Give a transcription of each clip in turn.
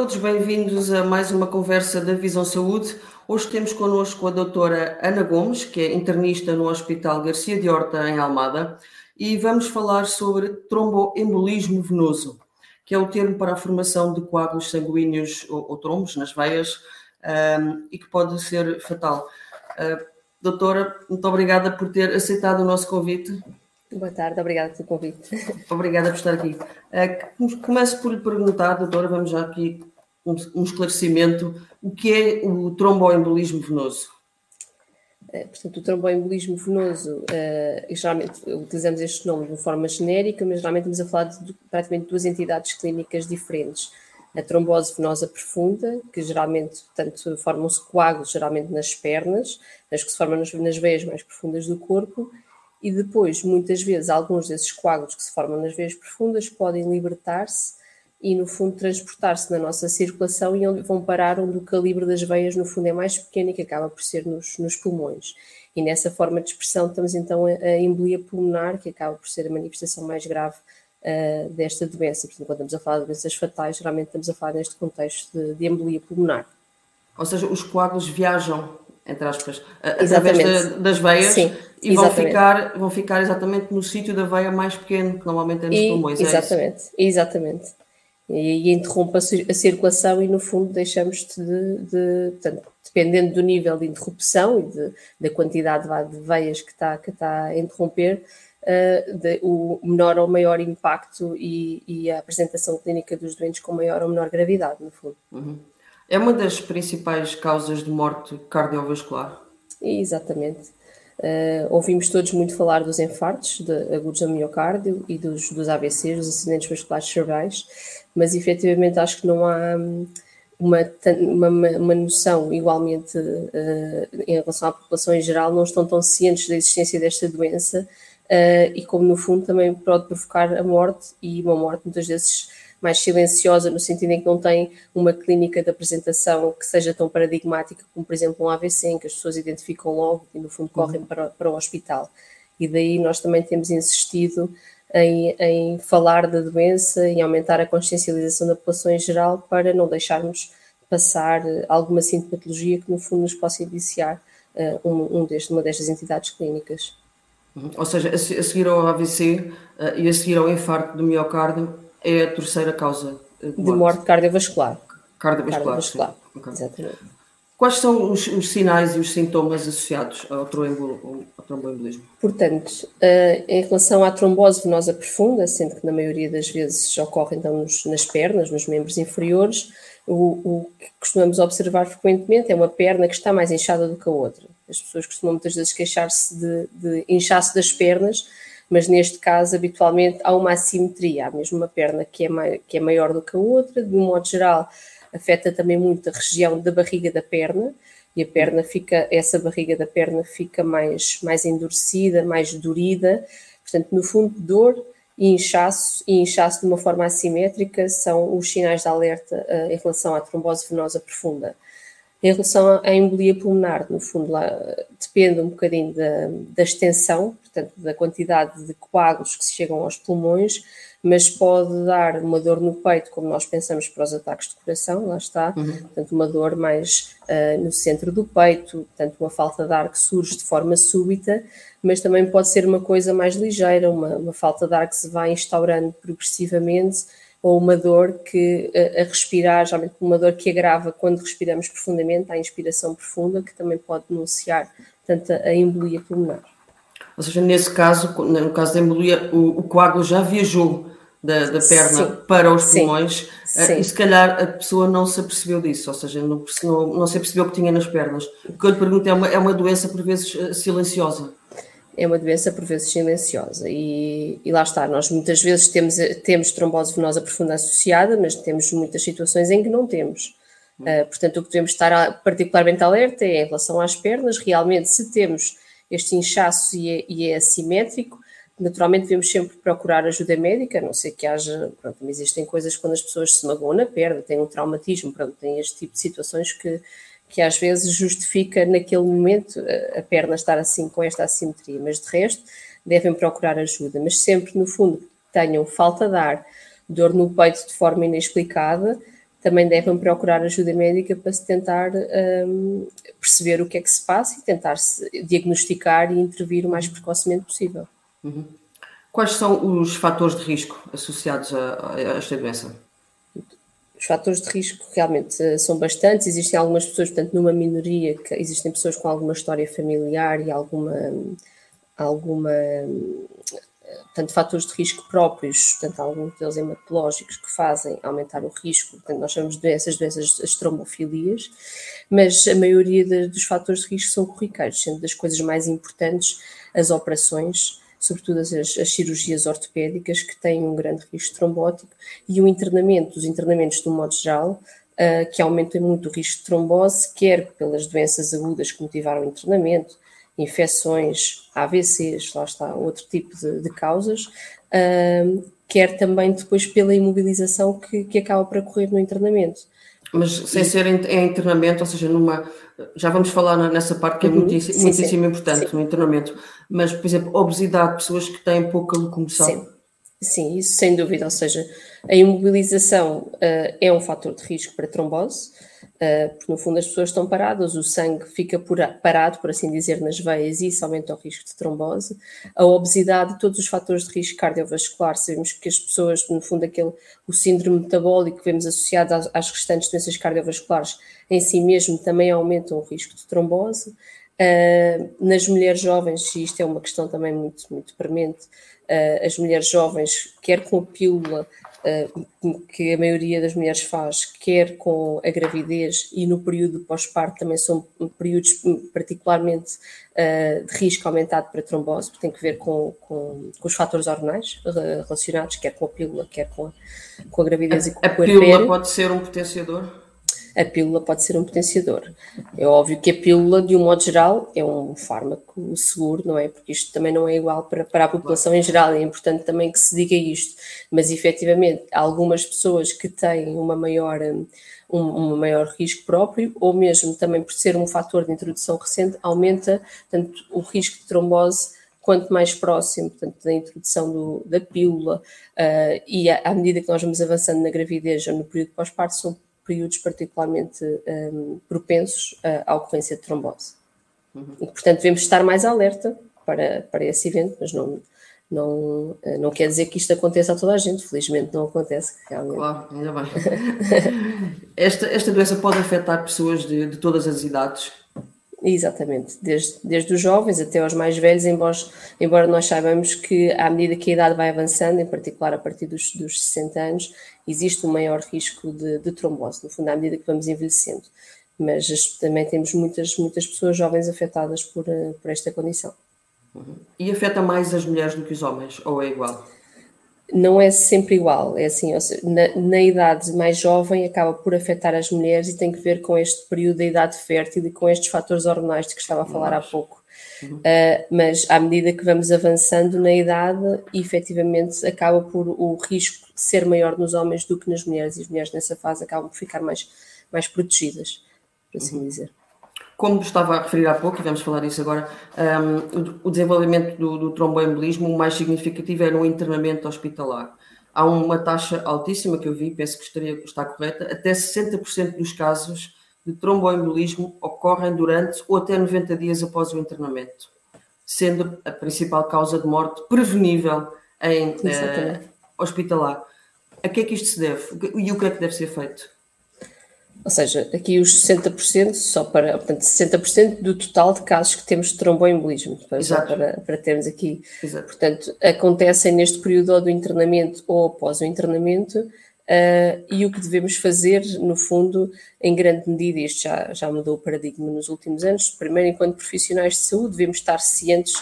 Todos, bem-vindos a mais uma conversa da Visão Saúde. Hoje temos connosco a doutora Ana Gomes, que é internista no Hospital Garcia de Horta, em Almada, e vamos falar sobre tromboembolismo venoso, que é o termo para a formação de coágulos sanguíneos ou, ou trombos nas veias um, e que pode ser fatal. Uh, doutora, muito obrigada por ter aceitado o nosso convite. Boa tarde, obrigada pelo convite. Obrigada por estar aqui. Uh, começo por lhe perguntar, doutora, vamos já aqui um, esclarecimento, o que é o tromboembolismo venoso? Uh, portanto, o tromboembolismo venoso, uh, geralmente utilizamos este nome de uma forma genérica, mas geralmente estamos a falar de praticamente duas entidades clínicas diferentes. A trombose venosa profunda, que geralmente, portanto, formam-se coágulos, geralmente nas pernas, as que se formam nas veias mais profundas do corpo, e depois, muitas vezes, alguns desses coágulos que se formam nas veias profundas podem libertar-se e, no fundo, transportar-se na nossa circulação e vão parar onde o calibre das veias, no fundo, é mais pequeno e que acaba por ser nos, nos pulmões. E nessa forma de expressão estamos então a, a embolia pulmonar, que acaba por ser a manifestação mais grave uh, desta doença. Portanto, quando estamos a falar de doenças fatais, geralmente estamos a falar neste contexto de, de embolia pulmonar. Ou seja, os coágulos viajam, entre aspas, através das veias Sim e vão ficar, vão ficar exatamente no sítio da veia mais pequeno, que normalmente é nos e, pulmões. É exatamente, é exatamente. E, e interrompe a, circulação e, no fundo, deixamos de, de portanto, dependendo do nível de interrupção e de, da quantidade de veias que está, que está a interromper, uh, de, o menor ou maior impacto e, e, a apresentação clínica dos doentes com maior ou menor gravidade, no fundo. Uhum. É uma das principais causas de morte cardiovascular? Exatamente. Uh, ouvimos todos muito falar dos infartos de agudos do miocárdio e dos, dos AVCs, dos acidentes vasculares cerebrais, mas efetivamente acho que não há hum, uma, uma, uma noção igualmente uh, em relação à população em geral, não estão tão cientes da existência desta doença uh, e como no fundo também pode provocar a morte e uma morte muitas vezes mais silenciosa, no sentido em que não tem uma clínica de apresentação que seja tão paradigmática como, por exemplo, um AVC, em que as pessoas identificam logo e, no fundo, correm uhum. para, para o hospital. E daí nós também temos insistido em, em falar da doença, em aumentar a consciencialização da população em geral, para não deixarmos passar alguma sintomatologia que, no fundo, nos possa iniciar uh, um, um deste, uma destas entidades clínicas. Uhum. Ou seja, a seguir ao AVC uh, e a seguir ao infarto do miocárdio, é a terceira causa de morte, de morte cardiovascular. Cardiovascular, cardiovascular. Okay. exatamente. Quais são os, os, sinais e os sintomas associados ao, tromboembolismo? Portanto, uh, em relação à trombose venosa profunda, sendo que na maioria das vezes ocorre então nos, nas pernas, nos membros inferiores, o, o, que costumamos observar frequentemente é uma perna que está mais inchada do que a outra. As pessoas costumam muitas vezes queixar-se de, de inchaço das pernas, mas neste caso, habitualmente, há uma assimetria, há mesmo uma perna que é, que é maior do que a outra, de um modo geral, afeta também muito a região da barriga da perna, e a perna fica, essa barriga da perna fica mais, mais endurecida, mais dorida, portanto, no fundo, dor e inchaço, e inchaço de uma forma assimétrica são os sinais de alerta uh, em relação à trombose venosa profunda. Em relação à embolia pulmonar, no fundo, lá, depende um bocadinho da, da extensão, portanto, da quantidade de coágulos que se chegam aos pulmões, mas pode dar uma dor no peito, como nós pensamos para os ataques de coração, lá está, uhum. portanto, uma dor mais uh, no centro do peito, portanto, uma falta de ar que surge de forma súbita, mas também pode ser uma coisa mais ligeira, uma, uma falta de ar que se vai instaurando progressivamente ou uma dor que a, respirar, geralmente uma dor que agrava quando respiramos profundamente, a inspiração profunda, que também pode denunciar tanto a embolia pulmonar. Ou seja, nesse caso, no caso da embolia, o, o coágulo já viajou da, da perna sim, para os pulmões sim, sim. e se calhar a pessoa não se apercebeu disso, ou seja, não, não, não se apercebeu que tinha nas pernas. O que eu lhe pergunto é uma, é uma doença por vezes eh, silenciosa? É uma doença por vezes silenciosa. E, e, lá está, nós muitas vezes temos, temos trombose venosa profunda associada, mas temos muitas situações em que não temos. Uh, portanto, o que devemos estar particularmente alerta é em relação às pernas, realmente se temos este inchaço e é, e é assimétrico, naturalmente devemos sempre procurar ajuda médica, a não ser que haja, pronto, existem coisas quando as pessoas se magoam na perna, têm um traumatismo, pronto, têm este tipo de situações que que às vezes justifica naquele momento a perna estar assim com esta assimetria, mas de resto devem procurar ajuda, mas sempre no fundo tenham falta de ar, dor no peito de forma inexplicada, também devem procurar ajuda médica para se tentar um, perceber o que é que se passa e tentar -se diagnosticar e intervir o mais precocemente possível. Uhum. Quais são os fatores de risco associados a, a esta doença? Os fatores de risco realmente eh, são bastantes. Existem algumas pessoas, portanto, numa minoria, que existem pessoas com alguma história familiar e alguma, alguma portanto, fatores de risco próprios, portanto, alguns deles hematológicos que fazem aumentar o risco, portanto, nós chamamos de doenças, doenças, as trombofilias, mas a maioria de, dos fatores de risco são corriqueiros, sendo das coisas mais importantes as operações, sobretudo as, as cirurgias ortopédicas, que têm um grande risco trombótico, e o internamento, os internamentos de um modo geral, uh, que aumentam muito o risco de trombose, quer pelas doenças agudas que motivaram o internamento, infecções, AVCs, lá está, outro tipo de, de causas, uh, quer também depois pela imobilização que, que acaba por ocorrer no internamento. Mas sem ser em, em, internamento, ou seja, numa. Já vamos falar nessa parte que é uhum, muitíssimo, sim, muitíssimo sim, importante sim. no internamento, mas, por exemplo, obesidade, pessoas que têm pouca locomoção. Sim. Sim, isso sem dúvida, ou seja, a imobilização uh, é um fator de risco para trombose, uh, porque no fundo as pessoas estão paradas, o sangue fica por, parado, por assim dizer, nas veias e isso aumenta o risco de trombose. A obesidade, todos os fatores de risco cardiovascular, sabemos que as pessoas, no fundo, aquele, o síndrome metabólico que vemos associado às, às restantes doenças cardiovasculares em si mesmo também aumentam o risco de trombose. Uh, nas mulheres jovens, e isto é uma questão também muito, muito premente, uh, as mulheres jovens, quer com a pílula, uh, que a maioria das mulheres faz, quer com a gravidez e no período pós-parto, também são períodos particularmente de risco aumentado para trombose, porque tem que ver com, com, com, os fatores hormonais relacionados, quer com a pílula, quer com a, com a gravidez a, e com a A pílula pode ser um potenciador? A pílula pode ser um potenciador. É óbvio que a pílula, de um modo geral, é um fármaco seguro, não é? Porque isto também não é igual para, para a população em geral, é importante também que se diga isto. Mas, efetivamente, há algumas pessoas que têm uma maior, um, um maior risco próprio, ou mesmo também por ser um fator de introdução recente, aumenta tanto o risco de trombose quanto mais próximo portanto, da introdução do, da pílula uh, e à, à medida que nós vamos avançando na gravidez ou no período pós-parto, são períodos particularmente um, propensos à ocorrência de trombose. Uhum. E, portanto, devemos estar mais alerta para, para esse evento, mas não, não, eh, não quer dizer que isto aconteça a toda a gente, felizmente não acontece realmente. Claro, ainda bem. esta, esta doença pode afetar pessoas de, de todas as idades? Exatamente, desde, desde os jovens até aos mais velhos, embora, embora nós saibamos que à medida que a idade vai avançando, em particular a partir dos, dos 60 anos, existe um maior risco de, de trombose, no fundo, à medida que vamos envelhecendo. Mas também temos muitas, muitas pessoas jovens afetadas por, eh, por esta condição. Uhum. E afeta mais as mulheres do que os homens, ou é igual? Não é sempre igual. É assim, seja, na, na, idade mais jovem acaba por afetar as mulheres e tem que ver com este período da idade fértil e com estes fatores hormonais de que estava a falar há pouco. Uhum. Uh, mas à medida que vamos avançando na idade, efetivamente acaba por o risco ser maior nos homens do que nas mulheres, e as mulheres nessa fase acabam por ficar mais, mais protegidas, por assim uhum. dizer como estava a referir há pouco, e vamos falar disso agora, um, o desenvolvimento do, do tromboembolismo, o mais significativo é no internamento hospitalar. Há uma taxa altíssima que eu vi, penso que estaria, está correta, até 60% dos casos de tromboembolismo ocorrem durante ou até 90 dias após o internamento, sendo a principal causa de morte prevenível em uh, hospitalar. A que é que isto se deve e o que é que deve ser feito? Ou seja, aqui os 60%, só para, portanto, 60% do total de casos que temos de tromboembolismo, para, para termos aqui. Exato. Portanto, acontecem neste período do internamento ou após o internamento, uh, e o que devemos fazer, no fundo, em grande medida, isto já, já mudou o paradigma nos últimos anos, primeiro, enquanto profissionais de saúde, devemos estar cientes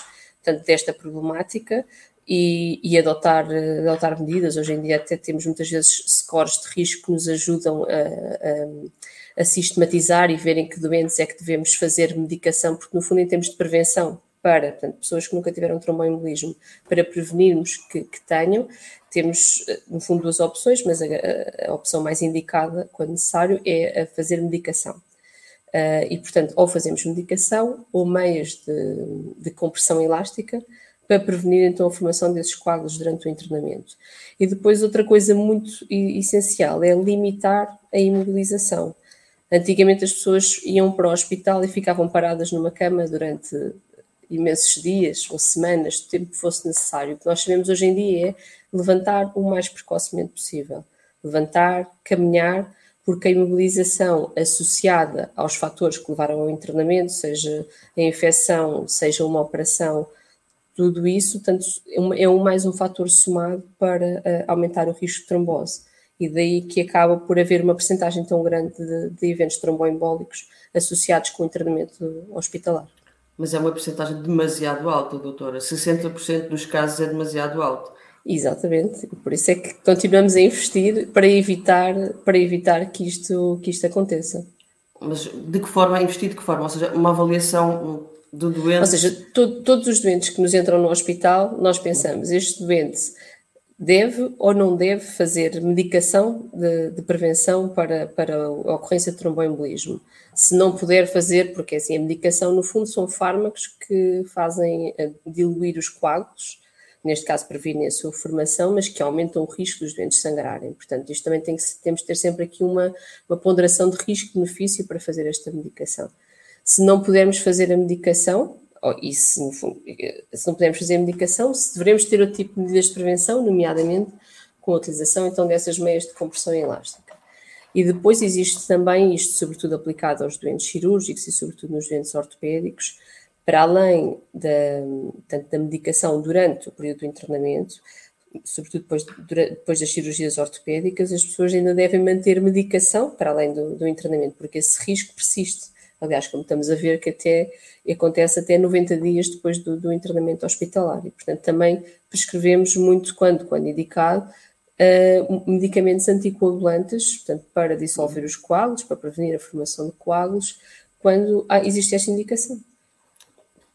portanto, desta problemática, e, e, adotar, adotar medidas. Hoje em dia até temos muitas vezes scores de risco que nos ajudam a, a, a, sistematizar e verem que doentes é que devemos fazer medicação, porque no fundo em termos de prevenção para portanto, pessoas que nunca tiveram tromboembolismo, para prevenirmos que, que, tenham, temos no fundo duas opções, mas a, a opção mais indicada, quando necessário, é a fazer medicação. Uh, e, portanto, ou fazemos medicação ou meios de, de compressão elástica, para prevenir então a formação desses coágulos durante o internamento. E depois outra coisa muito essencial é limitar a imobilização. Antigamente as pessoas iam para o hospital e ficavam paradas numa cama durante imensos dias ou semanas, o tempo que fosse necessário. O que nós sabemos hoje em dia é levantar o mais precocemente possível. Levantar, caminhar, porque a imobilização associada aos fatores que levaram ao internamento, seja a infecção, seja uma operação, tudo isso portanto, é um, mais um fator somado para uh, aumentar o risco de trombose. E daí que acaba por haver uma percentagem tão grande de, de eventos tromboembólicos associados com o internamento hospitalar. Mas é uma percentagem demasiado alta, doutora. 60% dos casos é demasiado alto. Exatamente, por isso é que continuamos a investir para evitar, para evitar que, isto, que isto aconteça. Mas de que forma investir? De que forma? Ou seja, uma avaliação do doente. Ou seja, to, todos os doentes que nos entram no hospital, nós pensamos, este doente deve ou não deve fazer medicação de, de, prevenção para, para a ocorrência de tromboembolismo. Se não puder fazer, porque assim, a medicação no fundo são fármacos que fazem eh, diluir os coágulos, neste caso previnem a sua formação, mas que aumentam o risco dos doentes sangrarem. Portanto, isto também tem que, temos que ter sempre aqui uma, uma ponderação de risco-benefício para fazer esta medicação. Se não pudermos fazer a medicação, e se, se não pudermos fazer a medicação, se devemos ter outro tipo de medidas de prevenção, nomeadamente com a utilização então dessas meias de compressão elástica. E depois existe também, isto sobretudo aplicado aos doentes cirúrgicos e sobretudo nos doentes ortopédicos, para além da, tanto da medicação durante o período do internamento, sobretudo depois, depois das cirurgias ortopédicas, as pessoas ainda devem manter medicação para além do, do internamento, porque esse risco persiste. Aliás, como estamos a ver que até acontece até 90 dias depois do, do internamento hospitalar. E, portanto, também prescrevemos muito, quando, quando indicado, uh, medicamentos anticoagulantes, portanto, para dissolver os coágulos, para prevenir a formação de coágulos, quando há, existe esta indicação.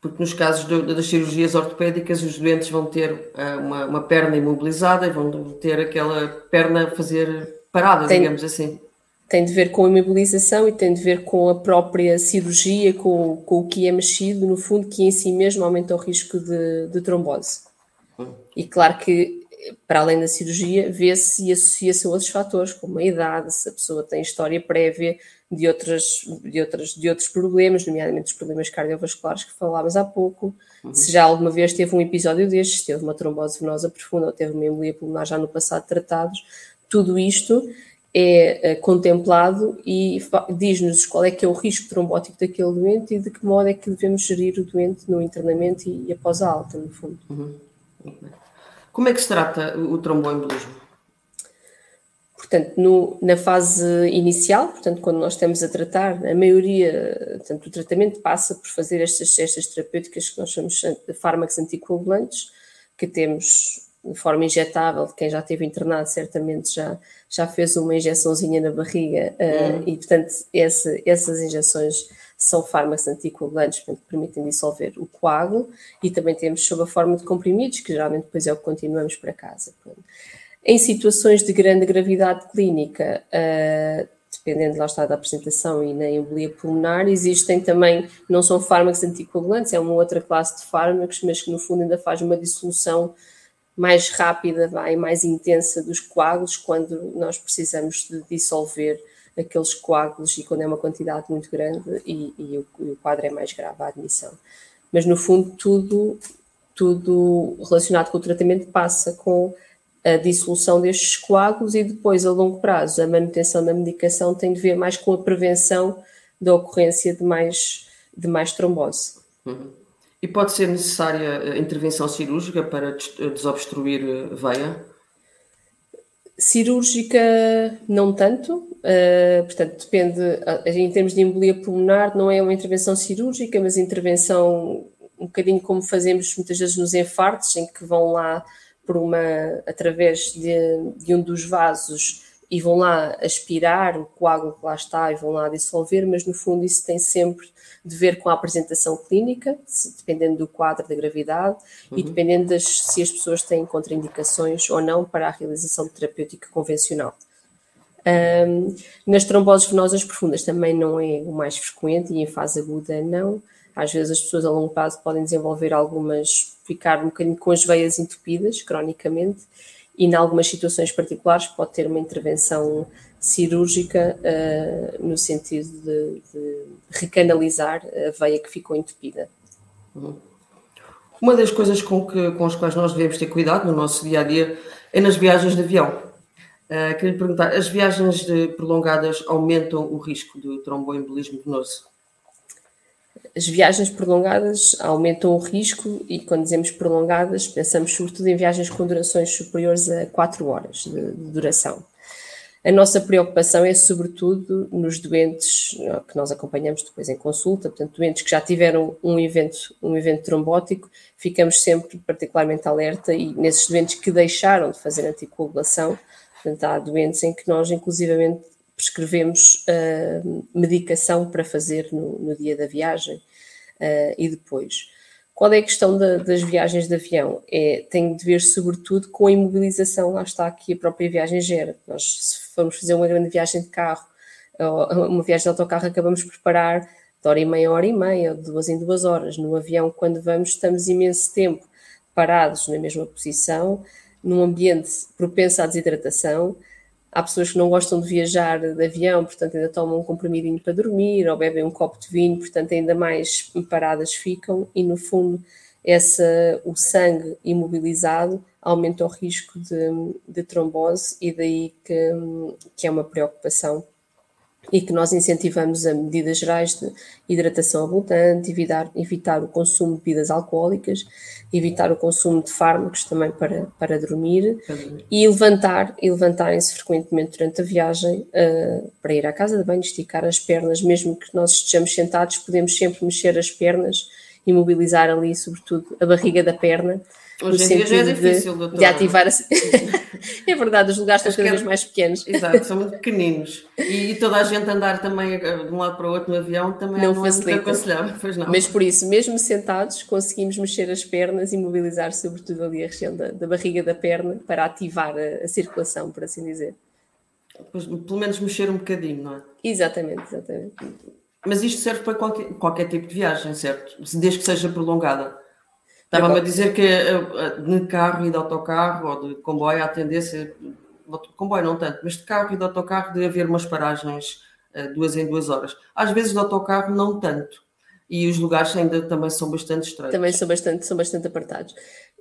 Porque nos casos de, das cirurgias ortopédicas, os doentes vão ter uh, uma, uma, perna imobilizada e vão ter aquela perna a fazer parada, tem, digamos assim. Tem de ver com a imobilização e tem de ver com a própria cirurgia, com, com o que é mexido, no fundo, que em si mesmo aumenta o risco de, de trombose. E claro que para além da cirurgia, vê-se e associa-se a outros fatores, como a idade, se a pessoa tem história prévia de, outras, de, outras, de outros problemas, nomeadamente os problemas cardiovasculares que falávamos há pouco, uhum. se já alguma vez teve um episódio destes, teve uma trombose venosa profunda ou teve uma embolia pulmonar já no passado tratados, tudo isto é, é contemplado e diz-nos qual é que é o risco trombótico daquele doente e de que modo é que devemos gerir o doente no internamento e, e após a alta, no fundo. Uhum. Como é que se trata o tromboembolismo? Portanto, no, na fase inicial, portanto, quando nós estamos a tratar, a maioria, portanto, o tratamento passa por fazer estas, estas terapêuticas que nós chamamos de fármacos anticoagulantes, que temos de forma injetável, quem já esteve internado certamente já, já fez uma injeçãozinha na barriga uh, e, portanto, esse, essas injeções são fármacos anticoagulantes portanto, que permitem dissolver o coágulo e também temos sob a forma de comprimidos, que geralmente depois é o que continuamos para casa. Portanto. Em situações de grande gravidade clínica, uh, dependendo lá está da apresentação e na embolia pulmonar, existem também, não são fármacos anticoagulantes, é uma outra classe de fármacos, mas que no fundo ainda faz uma dissolução mais rápida vai, mais intensa dos coágulos quando nós precisamos de dissolver aqueles coágulos e quando é uma quantidade muito grande e, e, o, e o quadro é mais grave, a admissão. Mas no fundo tudo, tudo relacionado com o tratamento passa com a dissolução destes coágulos e depois, a longo prazo, a manutenção da medicação tem de ver mais com a prevenção da ocorrência de mais, de mais trombose. Uhum. E pode ser necessária intervenção cirúrgica para desobstruir veia? Cirúrgica, não tanto, uh, portanto, depende, em termos de embolia pulmonar, não é uma intervenção cirúrgica, mas intervenção um bocadinho como fazemos muitas vezes nos infartos, em que vão lá por uma através de, de um dos vasos e vão lá aspirar o coágulo que lá está e vão lá dissolver, mas no fundo isso tem sempre de ver com a apresentação clínica, dependendo do quadro da gravidade uhum. e dependendo das, se as pessoas têm contraindicações ou não para a realização terapêutica convencional. Um, nas tromboses venosas profundas também não é o mais frequente e em fase aguda não. Às vezes as pessoas a longo prazo podem desenvolver algumas ficar um bocadinho com as veias entupidas, cronicamente, e em algumas situações particulares pode ter uma intervenção cirúrgica uh, no sentido de, de, recanalizar a veia que ficou entupida. Uma das coisas com, que, com as quais nós devemos ter cuidado no nosso dia a dia é nas viagens de avião. Uh, queria lhe perguntar: as viagens prolongadas aumentam o risco de tromboembolismo venoso? As viagens prolongadas aumentam o risco e, quando dizemos prolongadas, pensamos sobretudo em viagens com durações superiores a 4 horas de, de duração. A nossa preocupação é, sobretudo, nos doentes que nós acompanhamos depois em consulta, portanto, doentes que já tiveram um evento, um evento trombótico, ficamos sempre particularmente alerta e nesses doentes que deixaram de fazer anticoagulação, portanto, há doentes em que nós, inclusivamente, prescrevemos uh, medicação para fazer no, no dia da viagem uh, e depois. Qual é a questão da, das viagens de avião? É, tem de ver sobretudo com a imobilização, lá está aqui a própria viagem gera. Nós, se formos fazer uma grande viagem de carro, uma viagem de autocarro, acabamos por parar de hora e meia, hora e meia, de duas em duas horas. No avião, quando vamos, estamos imenso tempo parados na mesma posição, num ambiente propenso à desidratação, Há pessoas que não gostam de viajar de avião, portanto ainda tomam um comprimidinho para dormir ou bebem um copo de vinho, portanto ainda mais paradas ficam e no fundo essa, o sangue imobilizado aumenta o risco de, de trombose e daí que, que é uma preocupação e que nós incentivamos a medidas gerais de hidratação abundante, evitar, evitar o consumo de bebidas alcoólicas, evitar o consumo de fármacos também para, para dormir e levantar e levantarem-se frequentemente durante a viagem uh, para ir à casa de banho, esticar as pernas, mesmo que nós estejamos sentados, podemos sempre mexer as pernas e mobilizar ali, sobretudo, a barriga da perna Hoje em dia já é difícil, de, de ativar. A... é verdade, os lugares estão cada vez mais pequenos. Exato, são muito pequeninos. E, toda a gente andar também de um lado para o outro no avião também não, não é muito aconselhável. Pois não. Mas por isso, mesmo sentados, conseguimos mexer as pernas e mobilizar, sobretudo ali a região da, da barriga da perna, para ativar a, a circulação, por assim dizer. Pois, pelo menos mexer um bocadinho, não é? Exatamente, exatamente. Mas isto serve para qualquer, qualquer tipo de viagem, certo? Desde que seja prolongada. Estava-me a dizer que eh, de carro e de autocarro ou de comboio há tendência, de comboio não tanto, mas de carro e de autocarro de haver umas paragens eh, duas em duas horas. Às vezes de autocarro não tanto. E os lugares ainda também são bastante estranhos. Também são bastante, são bastante apartados.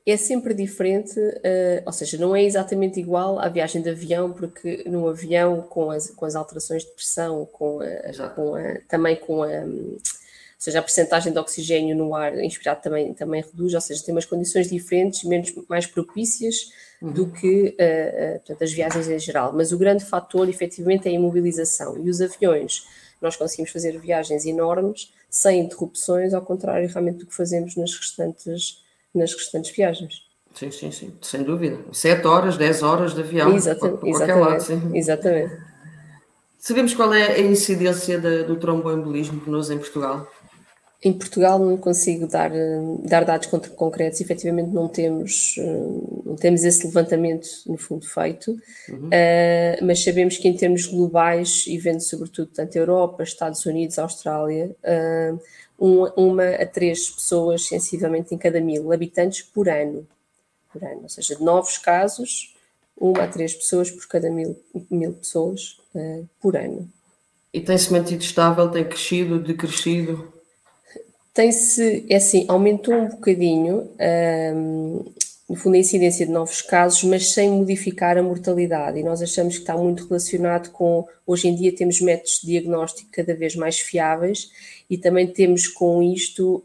É sempre diferente, uh, ou seja, não é exatamente igual à viagem de avião, porque no avião, com as, com as alterações de pressão, com, a, com a, também com a ou seja, a percentagem de oxigênio no ar inspirado também, também reduz, ou seja, tem umas condições diferentes, menos, mais propícias uhum. do que uh, uh, portanto, as viagens em geral. Mas o grande fator, efetivamente, é a imobilização. E os aviões, nós conseguimos fazer viagens enormes, sem interrupções, ao contrário realmente do que fazemos nas restantes, nas restantes viagens. Sim, sim, sim, sem dúvida. 7 horas, 10 horas de avião, exatamente, por, exatamente, lado, sim. Exatamente. Sabemos qual é a incidência de, do tromboembolismo venoso em Portugal? Em Portugal não consigo dar, dar dados concretos, efetivamente não temos, não temos esse levantamento no fundo feito, uhum. uh, mas sabemos que em termos globais, e vendo sobretudo tanto Europa, Estados Unidos, Austrália, uh, um, uma a três pessoas sensivelmente em cada mil habitantes por ano, por ano, ou seja, de novos casos, uma a três pessoas por cada mil, mil pessoas uh, por ano. E tem-se mantido estável, tem crescido, decrescido? Tem-se, é assim, aumentou um bocadinho, no fundo, a incidência de novos casos, mas sem modificar a mortalidade. E nós achamos que está muito relacionado com, hoje em dia temos métodos de diagnóstico cada vez mais fiáveis e também temos com isto,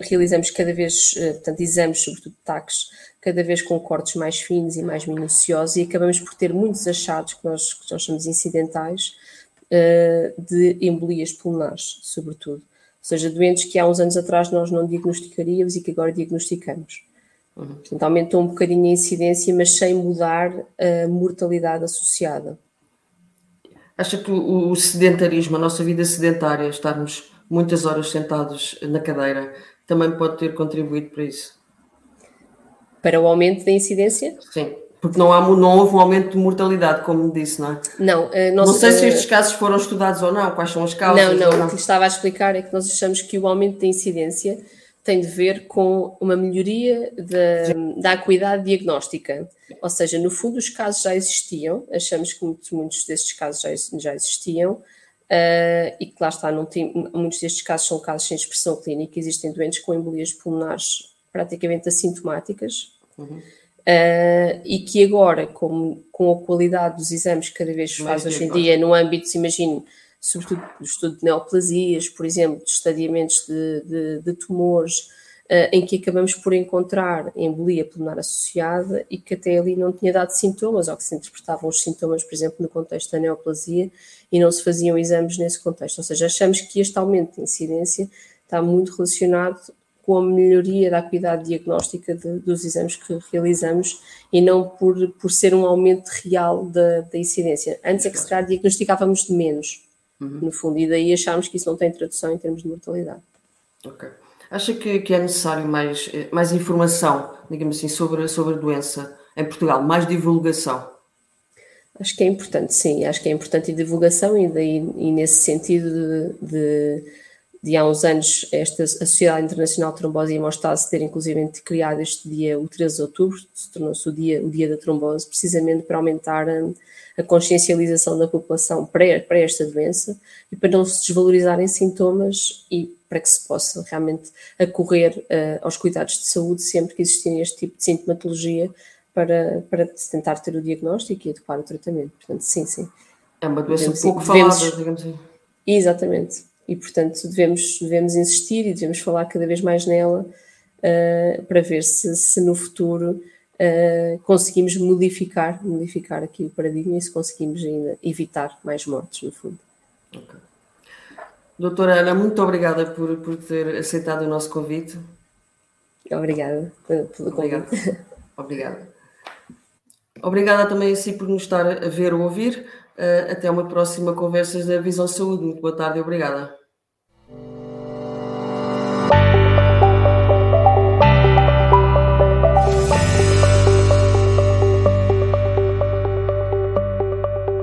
realizamos cada vez, eh, portanto, exames, sobretudo taques, cada vez com cortes mais finos e mais minuciosos e acabamos por ter muitos achados que nós, que nós chamamos incidentais, uh, de embolias pulmonares, sobretudo seja, doentes que há uns anos atrás nós não diagnosticaríamos e que agora diagnosticamos. Uhum. Portanto, aumentou um bocadinho a incidência, mas sem mudar a mortalidade associada. Acha que o sedentarismo, a nossa vida sedentária, estarmos muitas horas sentados na cadeira, também pode ter contribuído para isso? Para o aumento da incidência? Sim. Porque não, há, não houve um aumento de mortalidade, como disse, não é? Não, nós, não sei se estes casos foram estudados ou não, quais são as causas. Não, não, não. o que estava a explicar é que nós achamos que o aumento da incidência tem de ver com uma melhoria da, da acuidade diagnóstica. Ou seja, no fundo, os casos já existiam, achamos que muitos, muitos desses casos já, já existiam, uh, e que lá está, não tem, muitos destes casos são casos sem expressão clínica, existem doentes com embolias pulmonares praticamente assintomáticas. Uhum. Uh, e que agora, com, com a qualidade dos exames que cada vez se faz hoje em dia, no âmbito, imagino, sobretudo do estudo de neoplasias, por exemplo, de estadiamentos de, de, de tumores, uh, em que acabamos por encontrar embolia pulmonar associada e que até ali não tinha dado sintomas, ou que se interpretavam os sintomas, por exemplo, no contexto da neoplasia, e não se faziam exames nesse contexto. Ou seja, achamos que este aumento de incidência está muito relacionado com a melhoria da acuidade diagnóstica de, dos exames que realizamos e não por, por ser um aumento real da, da incidência. Antes é que se calhar diagnosticávamos de menos, uhum. no fundo, e daí achámos que isso não tem tradução em termos de mortalidade. Ok. Acha que, que é necessário mais, mais informação, digamos assim, sobre, sobre a doença em Portugal, mais divulgação? Acho que é importante, sim, acho que é importante a divulgação e, daí, e nesse sentido de, de de há uns anos esta a Sociedade Internacional de Trombose e Hemostase ter inclusive criado este dia, o 13 de outubro, se tornou-se o dia, o dia da trombose, precisamente para aumentar a, a consciencialização da população para, para esta doença e para não se desvalorizarem sintomas e para que se possa realmente acorrer uh, aos cuidados de saúde sempre que existirem este tipo de sintomatologia para, para tentar ter o diagnóstico e adequar o tratamento. Portanto, sim, sim. É uma doença devemos, pouco devemos, falada, digamos assim. Exatamente e, portanto, devemos, devemos insistir e devemos falar cada vez mais nela uh, para ver se, se no futuro uh, conseguimos modificar, modificar aqui o paradigma e se conseguimos ainda evitar mais mortes, no fundo. Okay. Doutora Ana, muito obrigada por, por ter aceitado o nosso convite. Obrigada pelo convite. Obrigada. Obrigada também a si por nos estar a ver ou ouvir. Uh, até uma próxima conversa da Visão Saúde. Muito boa tarde e obrigada.